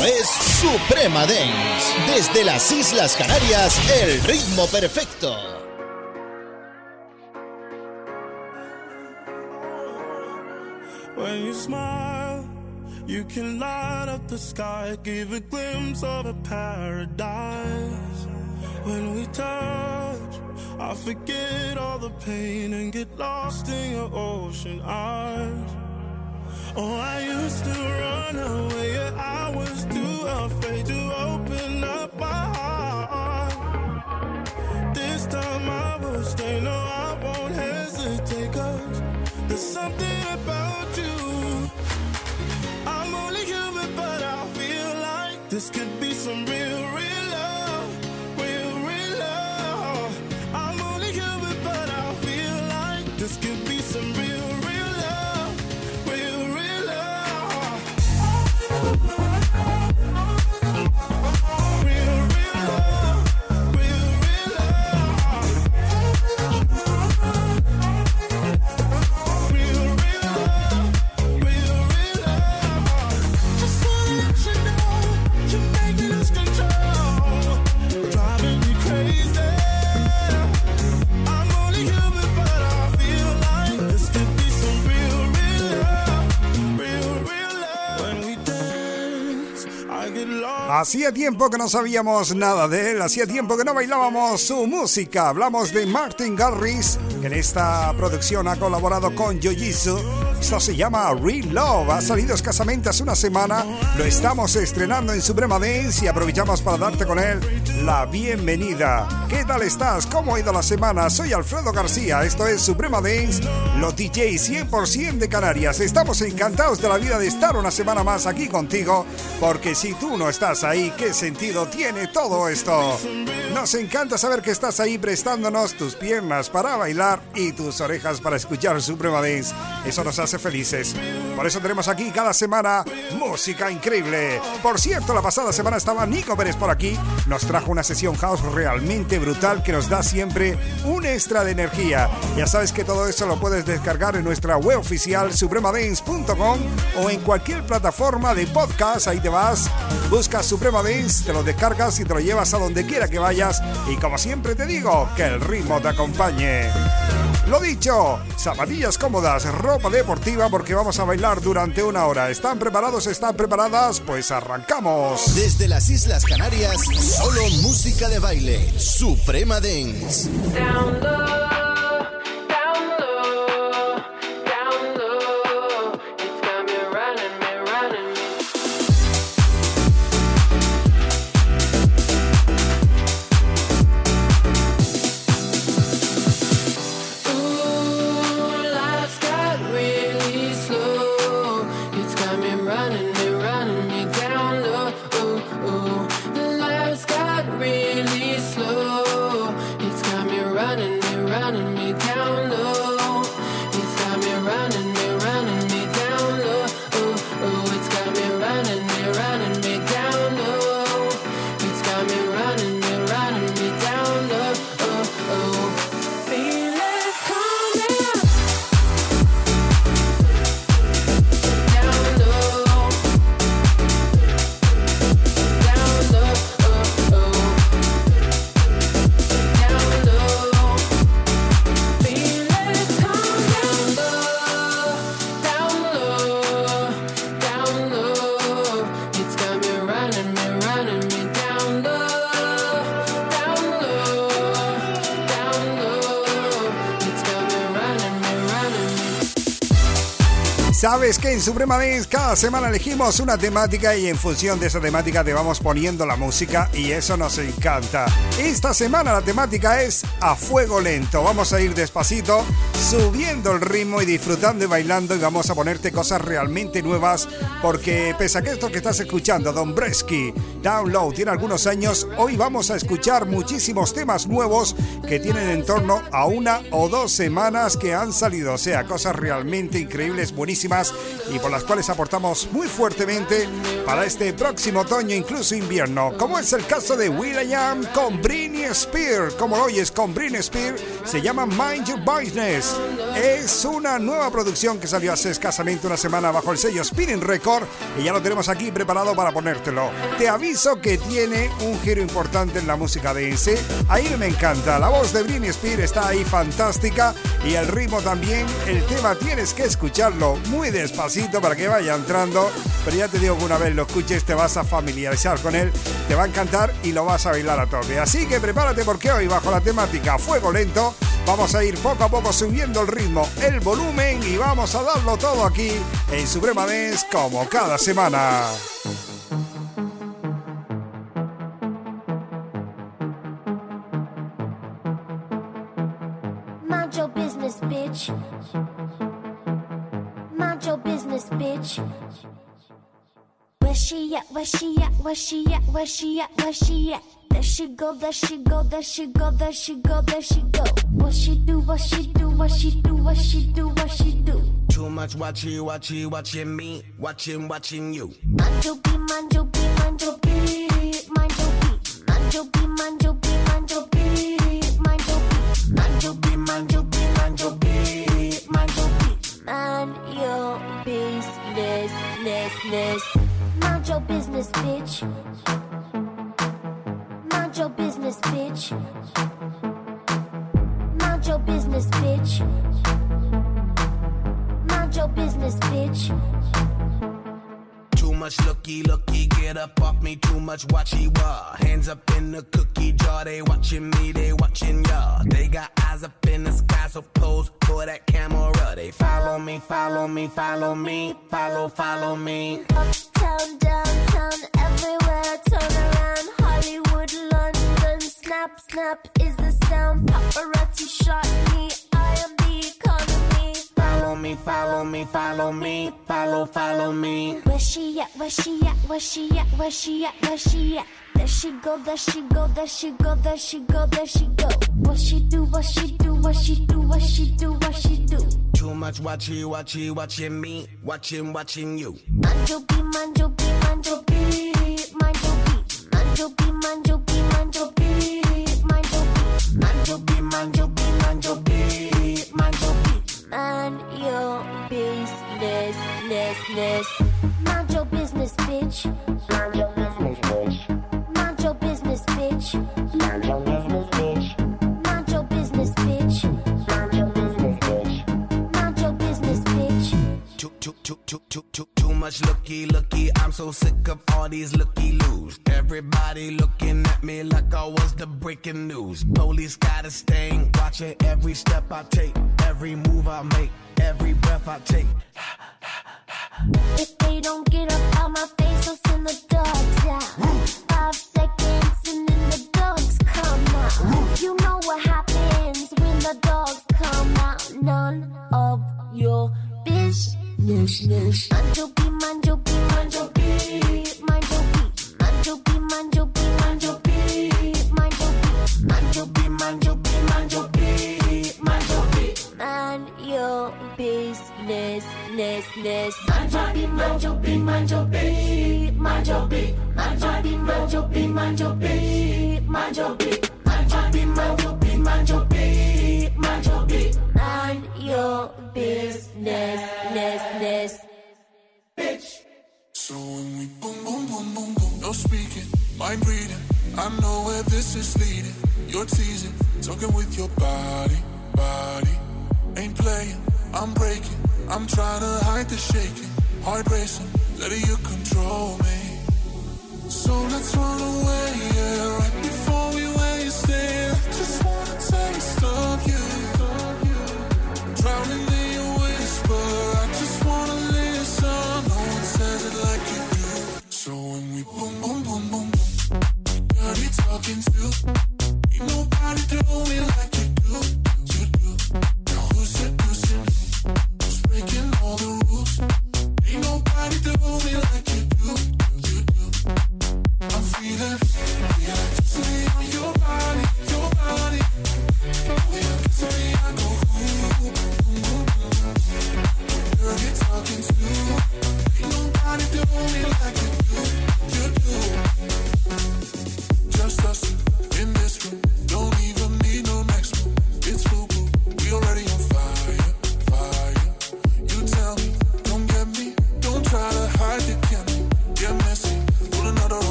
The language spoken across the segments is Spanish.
Esto es Suprema Dance. Desde las Islas Canarias, el ritmo perfecto. When you smile, you can light up the sky, give a glimpse of a paradise. When we touch, I forget all the pain and get lost in your ocean eyes. Oh, I used to run away, yeah, I was too afraid to open up my heart. This time I will stay, no, I won't hesitate, cause there's something about you. I'm only human, but I feel like this could be some real, Hacía tiempo que no sabíamos nada de él, hacía tiempo que no bailábamos su música. Hablamos de Martin Garris, que en esta producción ha colaborado con Yoyizu. Esto se llama Real Love, ha salido escasamente hace una semana, lo estamos estrenando en Suprema Dance y aprovechamos para darte con él la bienvenida. ¿Qué tal estás? ¿Cómo ha ido la semana? Soy Alfredo García, esto es Suprema Dance, los DJs 100% de Canarias. Estamos encantados de la vida de estar una semana más aquí contigo, porque si tú no estás ahí, ¿qué sentido tiene todo esto? Nos encanta saber que estás ahí prestándonos tus piernas para bailar y tus orejas para escuchar Suprema Dance. Eso nos hace felices. Por eso tenemos aquí cada semana música increíble. Por cierto, la pasada semana estaba Nico Pérez por aquí. Nos trajo una sesión house realmente brutal que nos da siempre un extra de energía. Ya sabes que todo eso lo puedes descargar en nuestra web oficial supremadance.com o en cualquier plataforma de podcast. Ahí te vas, buscas Suprema Dance, te lo descargas y te lo llevas a donde quiera que vayas. Y como siempre te digo, que el ritmo te acompañe. Lo dicho, zapatillas cómodas, ropa deportiva porque vamos a bailar durante una hora. ¿Están preparados? ¿Están preparadas? Pues arrancamos. Desde las Islas Canarias, solo música de baile. Suprema Dance. Sabes que en Suprema Dance cada semana elegimos una temática y en función de esa temática te vamos poniendo la música y eso nos encanta. Esta semana la temática es a fuego lento. Vamos a ir despacito, subiendo el ritmo y disfrutando y bailando y vamos a ponerte cosas realmente nuevas porque pese a que esto que estás escuchando, Don Bresky, Download, tiene algunos años, hoy vamos a escuchar muchísimos temas nuevos que tienen en torno a una o dos semanas que han salido. O sea, cosas realmente increíbles, buenísimas y por las cuales aportamos muy fuertemente para este próximo otoño, incluso invierno, como es el caso de Will.i.am con Britney Spears. Como lo oyes con Britney Spears, se llama Mind Your Business. Es una nueva producción que salió hace escasamente una semana bajo el sello Spinning Record y ya lo tenemos aquí preparado para ponértelo. Te aviso que tiene un giro importante en la música de ese. Ahí me encanta. La voz de Britney Spears está ahí fantástica y el ritmo también. El tema tienes que escucharlo muy despacito para que vaya entrando. Pero ya te digo que una vez lo escuches te vas a familiarizar con él, te va a encantar y lo vas a bailar a tope. Así que prepárate porque hoy bajo la temática Fuego Lento vamos a ir poco a poco subiendo el ritmo, el volumen y vamos a darlo todo aquí en Suprema Dance como cada semana. Mind business, bitch. Mind business, bitch. Where she at? Where she at? Where she at? Where she at? Where she at? There she go, there she go, there she go, there she go, there she go. What she do, what she do, what she do, what she do, what she do. Too much watching, watching, watching me, watching, watching you. Mind your beat, mind your beat, mind your beat, mind your beat. Mind your beat, mind your beat, mind your beat, mind your beat. Mind your beat, mind your beat, mind your beat, mind your beat. Mind your business, ness, ness. Mind your business, bitch. Business, bitch. Mind your business, bitch. Mind your business, bitch. Too much looky, looky, get up off me. Too much watchy wah. Hands up in the cookie jar. They watching me, they watching ya. They got eyes up in the sky, so pose for that camera. They follow me, follow me, follow me, follow, follow me. Uptown, downtown, everywhere. Turn around. Hollywood, London. Snap, snap is the sound. Paparazzi shot me. I am the economy. Follow me, follow me, follow me, follow, follow me. Where she at? Where she at? Where she at? Where she at? Where she at? There she go, there she go, there she go, there she go, there she go. What she do? What she do? What she do? What she do? What she do? Too much watchy, watchy, watching me, watching, watching you. Mind your beat, mind your beat, mind your beat, mind your business, ness, ness. Mind your business, bitch. Too, too, too, too, too, much looky, looky. I'm so sick of all these looky loos. Everybody looking at me like I was the breaking news. Police got a stain, watching every step I take, every move I make, every breath I take. If they don't get up out my face, I'll send the dogs out. Five seconds and then the dogs come out. You know what happens when the dogs come out. None of your business. Mind your beat, mind your beat, mind your beat, mind your beat. Mind your beat, mind your beat, mind your beat, mind your beat. Mind your beat, mind your beat, mind your beat, mind your beat. Mind your business, ness, ness. Mind your beat, mind your beat, mind your beat, mind your beat. Mind your beat, mind your beat, mind your business, ness, ness. So when we boom, boom, boom, boom, boom, no speaking, mind reading. I know where this is leading. You're teasing, talking with your body, body. Ain't playing, I'm breaking. I'm trying to hide the shaking. Heart racing, letting you control me. So let's run away, yeah. Right talking to. Ain't nobody do me like you.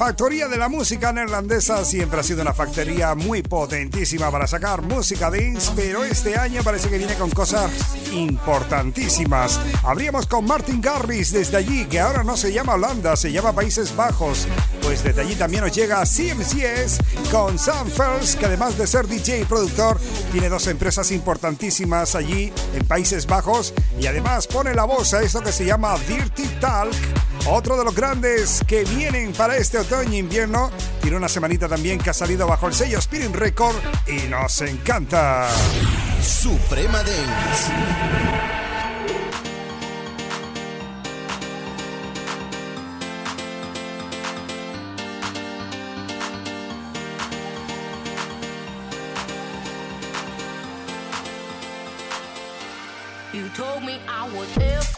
Factoría de la música neerlandesa siempre ha sido una factoría muy potentísima para sacar música dance, pero este año parece que viene con cosas importantísimas. Habríamos con Martin Garrix desde allí, que ahora no se llama Holanda, se llama Países Bajos. Pues desde allí también nos llega CMCS con Sam Fells, que además de ser DJ y productor, tiene dos empresas importantísimas allí en Países Bajos y además pone la voz a esto que se llama Dirty Talk. Otro de los grandes que vienen para este otoño e invierno. Tiene una semanita también que ha salido bajo el sello Spirit Record y nos encanta. Suprema Dance. You told me I everything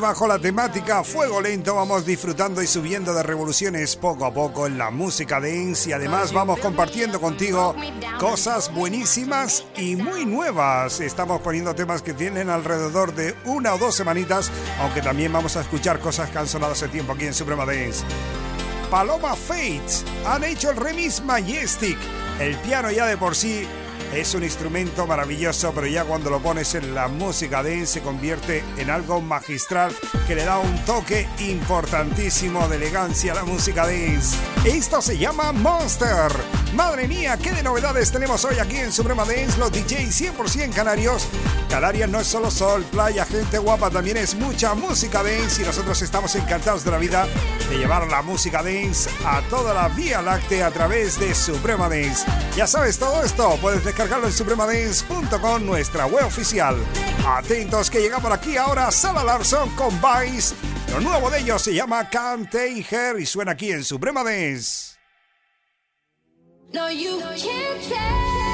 bajo la temática Fuego Lento vamos disfrutando y subiendo de revoluciones poco a poco en la música dance y además vamos compartiendo contigo cosas buenísimas y muy nuevas. Estamos poniendo temas que tienen alrededor de una o dos semanitas, aunque también vamos a escuchar cosas que han sonado hace tiempo aquí en Suprema Dance. Paloma Fates han hecho el remix Majestic. El piano ya de por sí es un instrumento maravilloso, pero ya cuando lo pones en la música dance se convierte en algo magistral que le da un toque importantísimo de elegancia a la música dance. Esto se llama Monster. Madre mía, qué de novedades tenemos hoy aquí en Suprema Dance, los DJs 100% canarios. Canarias no es solo sol, playa, gente guapa, también es mucha música dance y nosotros estamos encantados de la vida de llevar la música dance a toda la Vía Láctea a través de Suprema Dance. Ya sabes todo esto, puedes descargarlo en supremadance.com, nuestra web oficial. Atentos que llega por aquí ahora Sala Larson con Vice. Lo nuevo de ellos se llama Can't Take Her y suena aquí en Suprema Dance. No, you can't take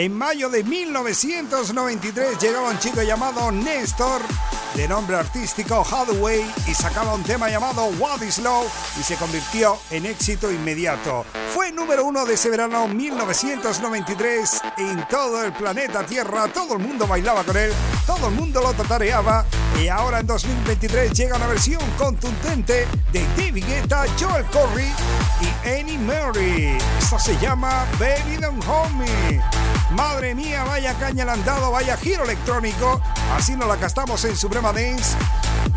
En mayo de 1993 llegaba un chico llamado Néstor, de nombre artístico Hathaway, y sacaba un tema llamado What is Love y se convirtió en éxito inmediato. Fue número uno de ese verano 1993 en todo el planeta Tierra. Todo el mundo bailaba con él, todo el mundo lo tatareaba. Y ahora en 2023 llega una versión contundente de David Guetta, Joel Corey y Annie Murray. Esto se llama Baby Don't Hold Me. Madre mía, vaya caña le han dado, vaya giro electrónico. Así nos la gastamos en Suprema Dance.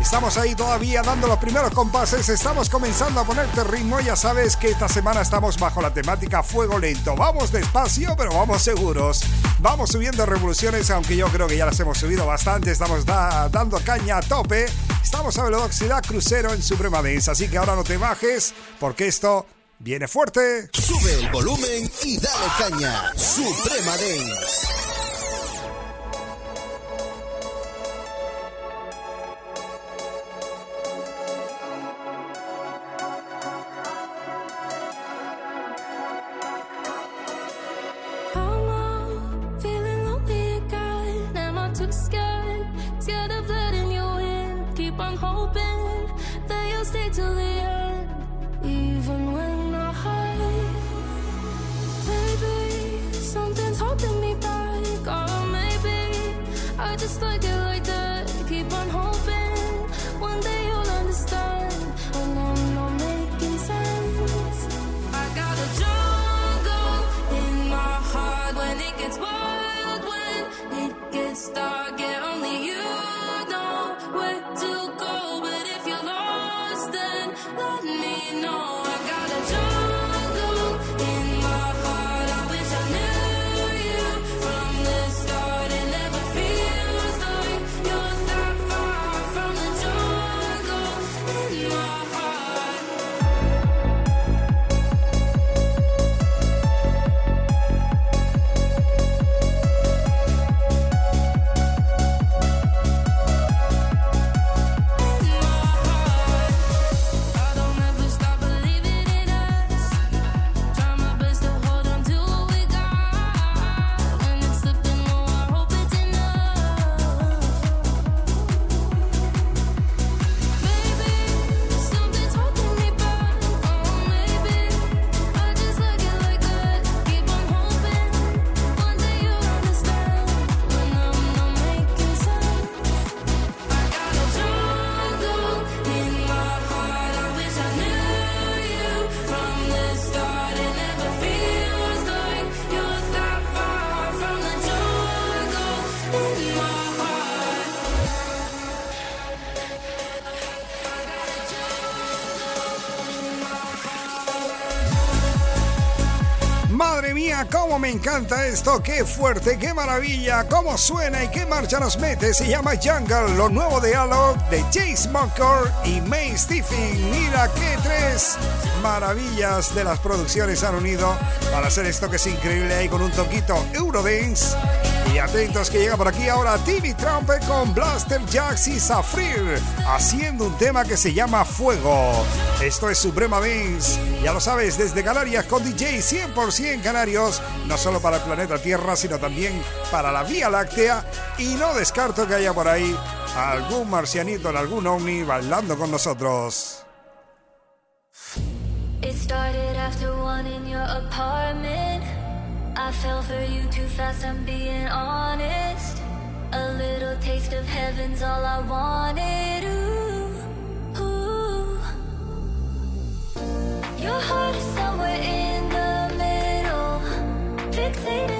Estamos ahí todavía dando los primeros compases, estamos comenzando a ponerte ritmo. Ya sabes que esta semana estamos bajo la temática fuego lento. Vamos despacio, pero vamos seguros. Vamos subiendo revoluciones, aunque yo creo que ya las hemos subido bastante. Estamos da- dando caña a tope. Estamos a velocidad crucero en Suprema Dance, así que ahora no te bajes, porque esto viene fuerte. Sube el volumen y dale caña. Suprema Dance. Me encanta esto, qué fuerte, qué maravilla, cómo suena y qué marcha nos mete. Se llama Jungle, lo nuevo de Alok de Jace Mocker y May Stephen. Mira qué tres maravillas de las producciones han unido para hacer esto que es increíble ahí con un toquito Eurodance. Y atentos que llega por aquí ahora TV Trumpet con Blaster Jacks y Safrir haciendo un tema que se llama Fuego. Esto es Suprema Dance, ya lo sabes, desde Canarias con DJ 100% canarios, no solo para el planeta Tierra, sino también para la Vía Láctea. Y no descarto que haya por ahí algún marcianito en algún ovni bailando con nosotros. It started after one in apartment. I fell for you too fast, I'm being honest. A little taste of heaven's all I wanted. Ooh, ooh. Your heart is somewhere in the middle. Fixated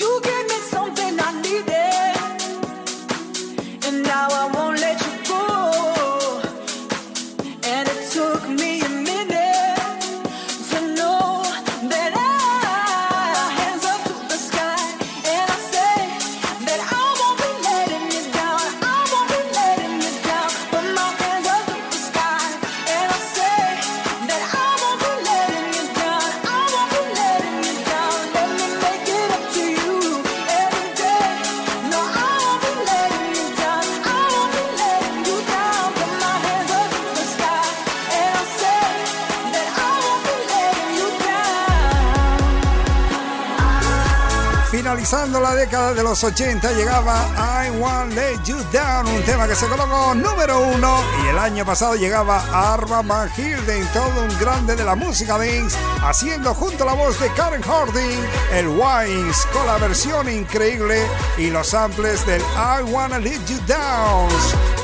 You gave los 80 llegaba I Won't Let You Down, un tema que se colocó número uno y el año pasado llegaba Arma Van Hilden, todo un grande de la música dance, haciendo junto a la voz de Karen Harding el Wines con la versión increíble y los samples del I Wanna Let You Down.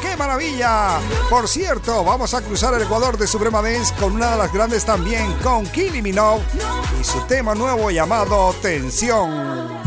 ¡Qué maravilla! Por cierto, vamos a cruzar el Ecuador de Suprema Dance con una de las grandes también, con Kylie Minogue y su tema nuevo llamado Tensión.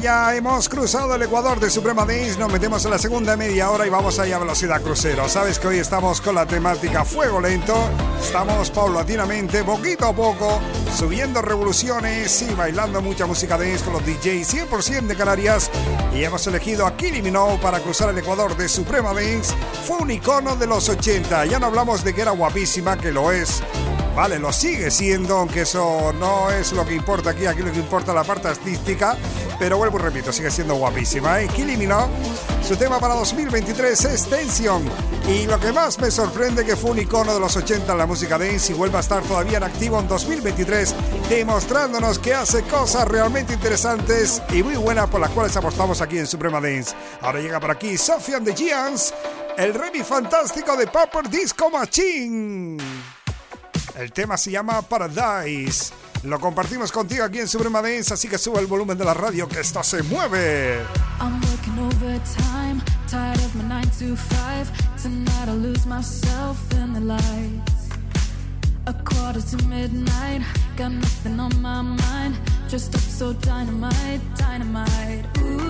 Ella hemos cruzado el Ecuador de Suprema Dance, nos metemos en la segunda media hora y vamos allá a velocidad crucero. Sabes que hoy estamos con la temática fuego lento, estamos paulatinamente, poquito a poco, subiendo revoluciones y bailando mucha música dance con los DJs 100% de Canarias. Y hemos elegido a Kylie Minogue para cruzar el Ecuador de Suprema Dance. Fue un icono de los 80, ya no hablamos de que era guapísima, que lo es, Vale, lo sigue siendo, aunque eso no es lo que importa aquí, aquí lo que importa la parte artística, pero vuelvo y repito, sigue siendo guapísima, ¿eh? Kylie su tema para 2023 es Tension, y lo que más me sorprende que fue un icono de los 80 en la música dance y vuelve a estar todavía en activo en 2023, demostrándonos que hace cosas realmente interesantes y muy buenas por las cuales apostamos aquí en Suprema Dance. Ahora llega por aquí Sophie and the Giants, el remix fantástico de Papa Disco Machine. El tema se llama Paradise. Lo compartimos contigo aquí en Suprema Dance, así que sube el volumen de la radio que esto se mueve. I'm working overtime, tired of my 9 to 5. Tonight I'll lose myself in the lights. A quarter to midnight, got nothing on my mind. Dressed up so dynamite, dynamite. Ooh,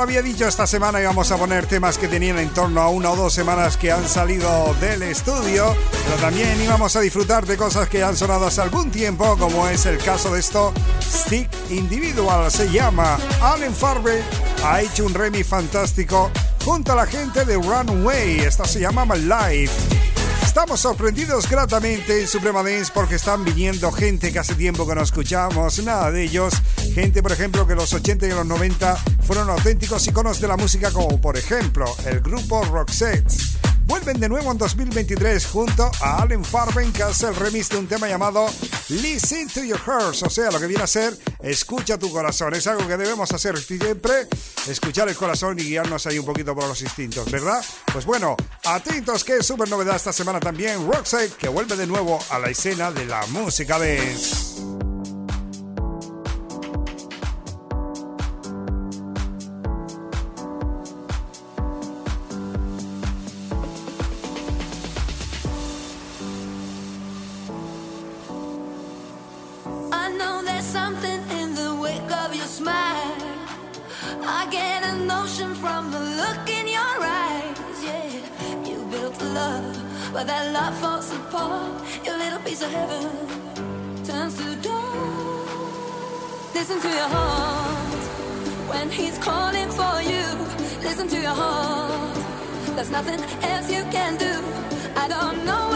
lo había dicho, esta semana íbamos a poner temas que tenían en torno a una o dos semanas que han salido del estudio, pero también íbamos a disfrutar de cosas que han sonado hace algún tiempo, como es el caso de esto, Stick Individual se llama. Allen Farbe ha hecho un remix fantástico junto a la gente de Runway, esta se llama My Life. Estamos sorprendidos gratamente en Suprema Dance porque están viniendo gente que hace tiempo que no escuchamos, nada de ellos. Gente, por ejemplo, que los 80 y los 90 fueron auténticos iconos de la música, como por ejemplo el grupo Roxette. Vuelven de nuevo en 2023 junto a Allen Farben que hace el remix de un tema llamado Listen to Your Heart, o sea, lo que viene a ser Escucha tu corazón. Es algo que debemos hacer siempre, escuchar el corazón y guiarnos ahí un poquito por los instintos, ¿verdad? Pues bueno, atentos que es súper novedad esta semana también Roxette que vuelve de nuevo a la escena de la música dance. But that love falls apart. Your little piece of heaven turns to dawn. Listen to your heart when he's calling for you. Listen to your heart. There's nothing else you can do. I don't know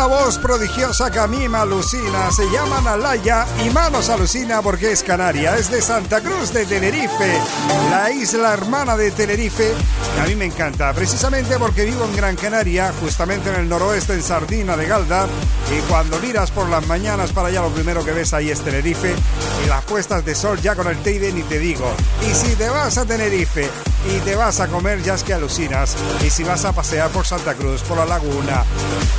una voz prodigiosa que a mí me alucina. Se llama Nalaya y más nos alucina porque es canaria. Es de Santa Cruz de Tenerife, la isla hermana de Tenerife. que a mí me encanta, precisamente porque vivo en Gran Canaria, justamente en el noroeste, en Sardina de Galda. Y cuando miras por las mañanas para allá, lo primero que ves ahí es Tenerife. Y las puestas de sol ya con el Teide ni te digo. Y si te vas a Tenerife y te vas a comer, ya es que alucinas. Y si vas a pasear por Santa Cruz, por la laguna,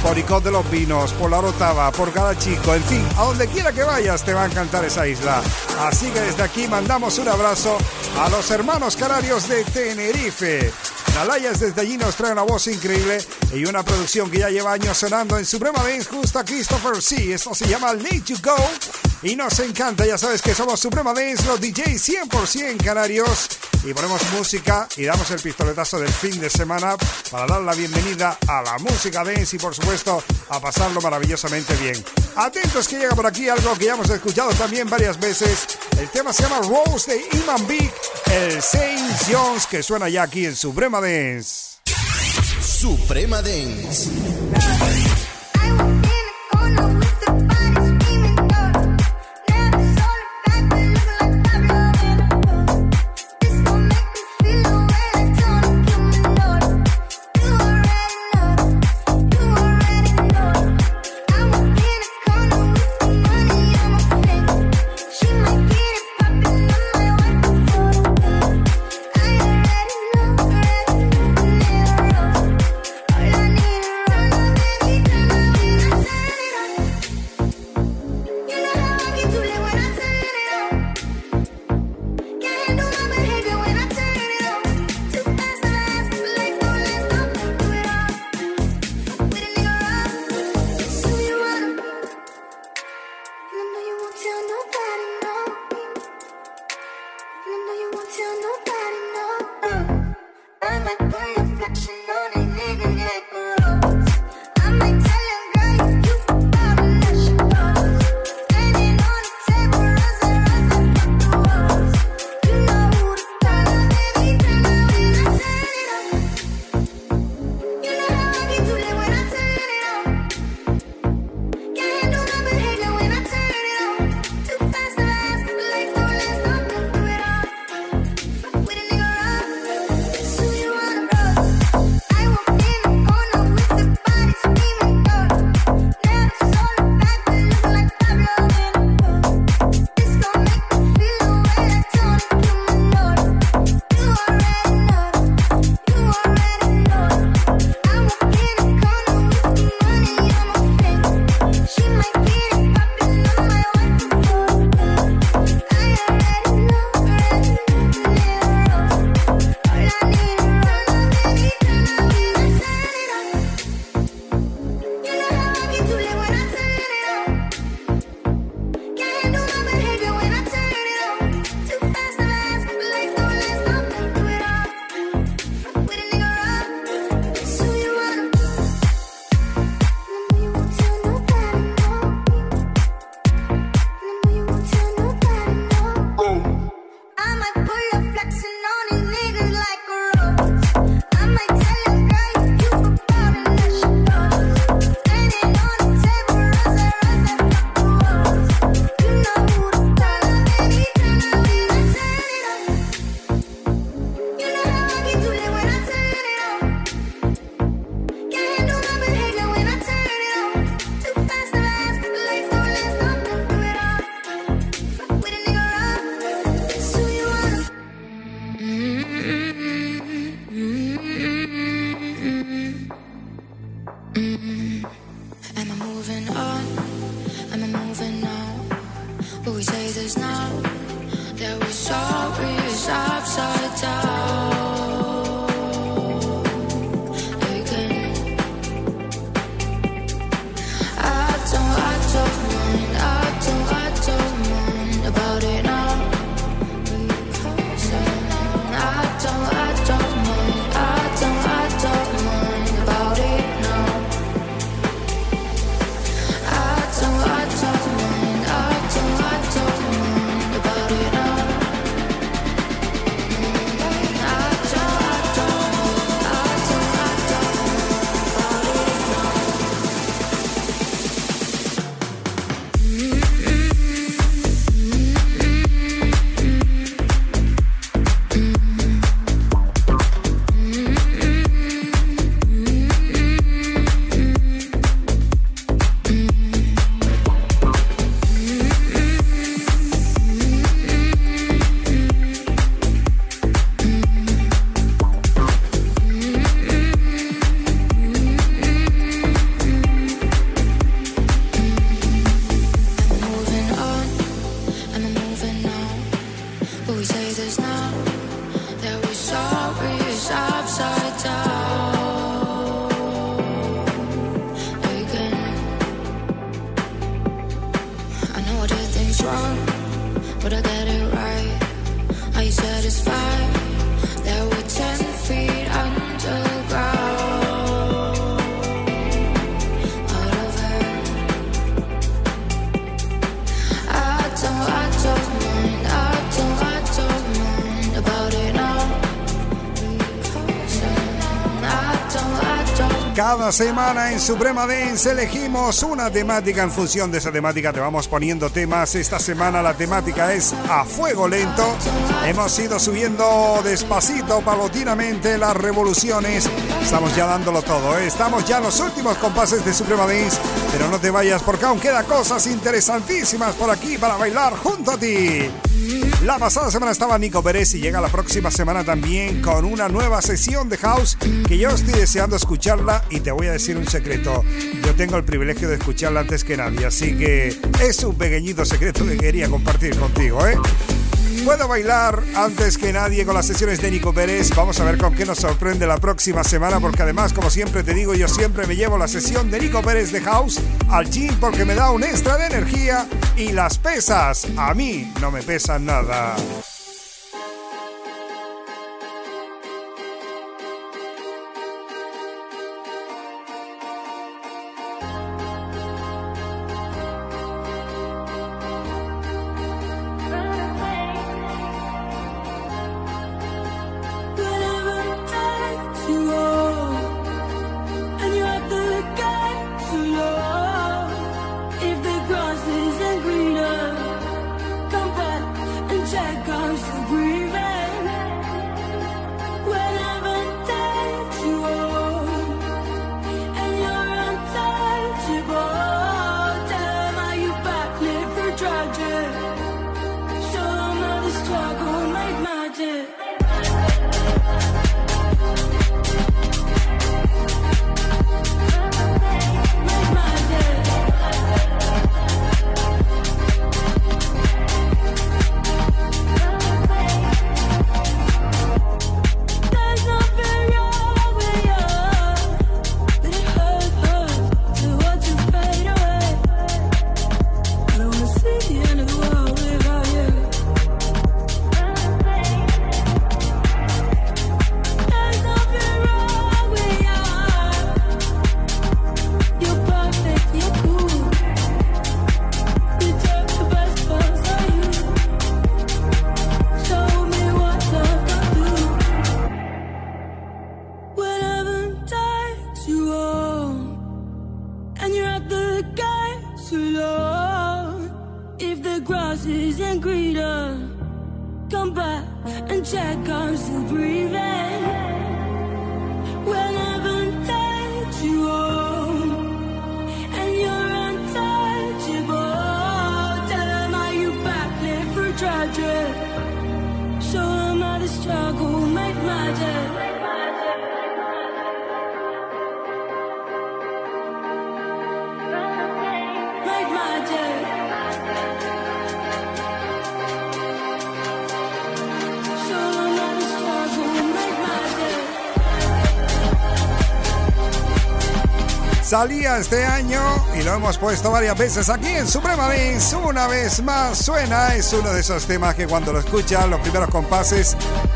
por Icod de los Pinos, por la Orotava, por Chico, en fin, a donde quiera que vayas te va a encantar esa isla. Así que desde aquí mandamos un abrazo a los hermanos canarios de Tenerife. Nalayas desde allí nos trae una voz increíble y una producción que ya lleva años sonando en Suprema Dance justo a Christopher C. Esto se llama Let You Go y nos encanta. Ya sabes que somos Suprema Dance, los DJs 100% canarios y ponemos música y damos el pistoletazo del fin de semana para dar la bienvenida a la música dance y por supuesto a pasarlo maravillosamente bien. Atentos que llega por aquí algo que ya hemos escuchado también varias veces. El tema se llama Rose de Iman Big, el Saint Jones que suena ya aquí en Suprema Dance. Suprema Dance. Wrong, but I get it right. Are you satisfied Cada semana en Suprema Dance elegimos una temática. En función de esa temática te vamos poniendo temas. Esta semana la temática es a fuego lento. Hemos ido subiendo despacito, paulatinamente las revoluciones. Estamos ya dándolo todo. ¿eh? Estamos ya en los últimos compases de Suprema Dance. Pero no te vayas porque aún queda cosas interesantísimas por aquí para bailar junto a ti. La pasada semana estaba Nico Pérez y llega la próxima semana también con una nueva sesión de house que yo estoy deseando escucharla y te voy a decir un secreto. Yo tengo el privilegio de escucharla antes que nadie, así que es un pequeñito secreto que quería compartir contigo, ¿eh? Puedo bailar antes que nadie con las sesiones de Nico Pérez. Vamos a ver con qué nos sorprende la próxima semana, porque además, como siempre te digo, yo siempre me llevo la sesión de Nico Pérez de House al gym porque me da un extra de energía y las pesas a mí no me pesan nada. Este año y lo hemos puesto varias veces aquí en Suprema Dance. Una vez más suena, es uno de esos temas que cuando lo escuchas, los primeros compases,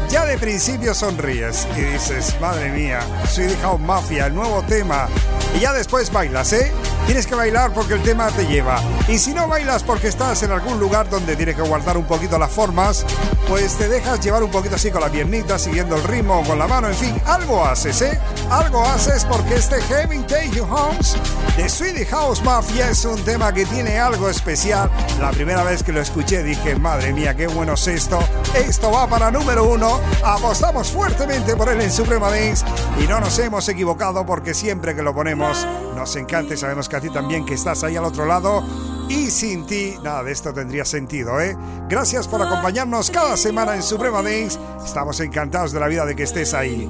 ya de principio sonríes y dices, madre mía, Sweet House Mafia, el nuevo tema. Y ya después bailas, ¿eh? Tienes que bailar porque el tema te lleva. Y si no bailas porque estás en algún lugar donde tienes que guardar un poquito las formas, pues te dejas llevar un poquito así con la piernita, siguiendo el ritmo con la mano, en fin, algo haces, ¿eh? Algo haces porque este Heaven Take You Homes de Sweetie House Mafia es un tema que tiene algo especial. La primera vez que lo escuché dije, madre mía, qué bueno es esto. Esto va para número uno. Apostamos fuertemente por él en Suprema Dance y no nos hemos equivocado porque siempre que lo ponemos nos encanta y sabemos que a ti también que estás ahí al otro lado. Y sin ti, nada de esto tendría sentido, ¿eh? Gracias por acompañarnos cada semana en Suprema Dance. Estamos encantados de la vida de que estés ahí.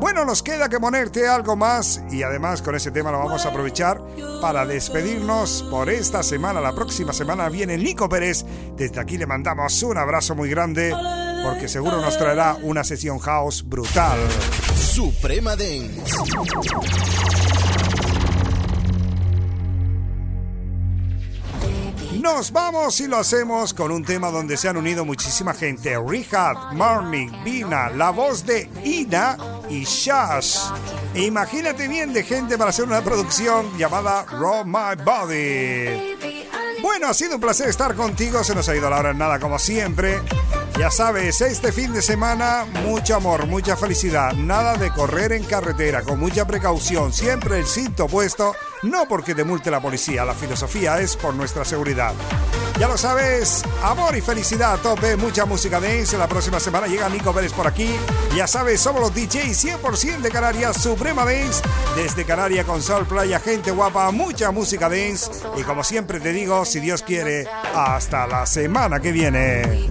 Bueno, nos queda que ponerte algo más y además con ese tema lo vamos a aprovechar para despedirnos por esta semana. La próxima semana viene Nico Pérez. Desde aquí le mandamos un abrazo muy grande porque seguro nos traerá una sesión house brutal. Suprema Dance. Nos vamos y lo hacemos con un tema donde se han unido muchísima gente. Rehab, Marnie, Vina, la voz de Ina y Shash. Imagínate bien de gente para hacer una producción llamada Raw My Body. Bueno, ha sido un placer estar contigo. Se nos ha ido la hora en nada como siempre. Ya sabes, este fin de semana, mucho amor, mucha felicidad. Nada de correr en carretera, con mucha precaución. Siempre el cinto puesto, no porque te multe la policía. La filosofía es por nuestra seguridad. Ya lo sabes, amor y felicidad a tope, mucha música dance. La próxima semana llega Nico Pérez por aquí. Ya sabes, somos los DJs 100% de Canarias, Suprema Dance. Desde Canarias con Sol Playa, gente guapa, mucha música dance. Y como siempre te digo, si Dios quiere, hasta la semana que viene.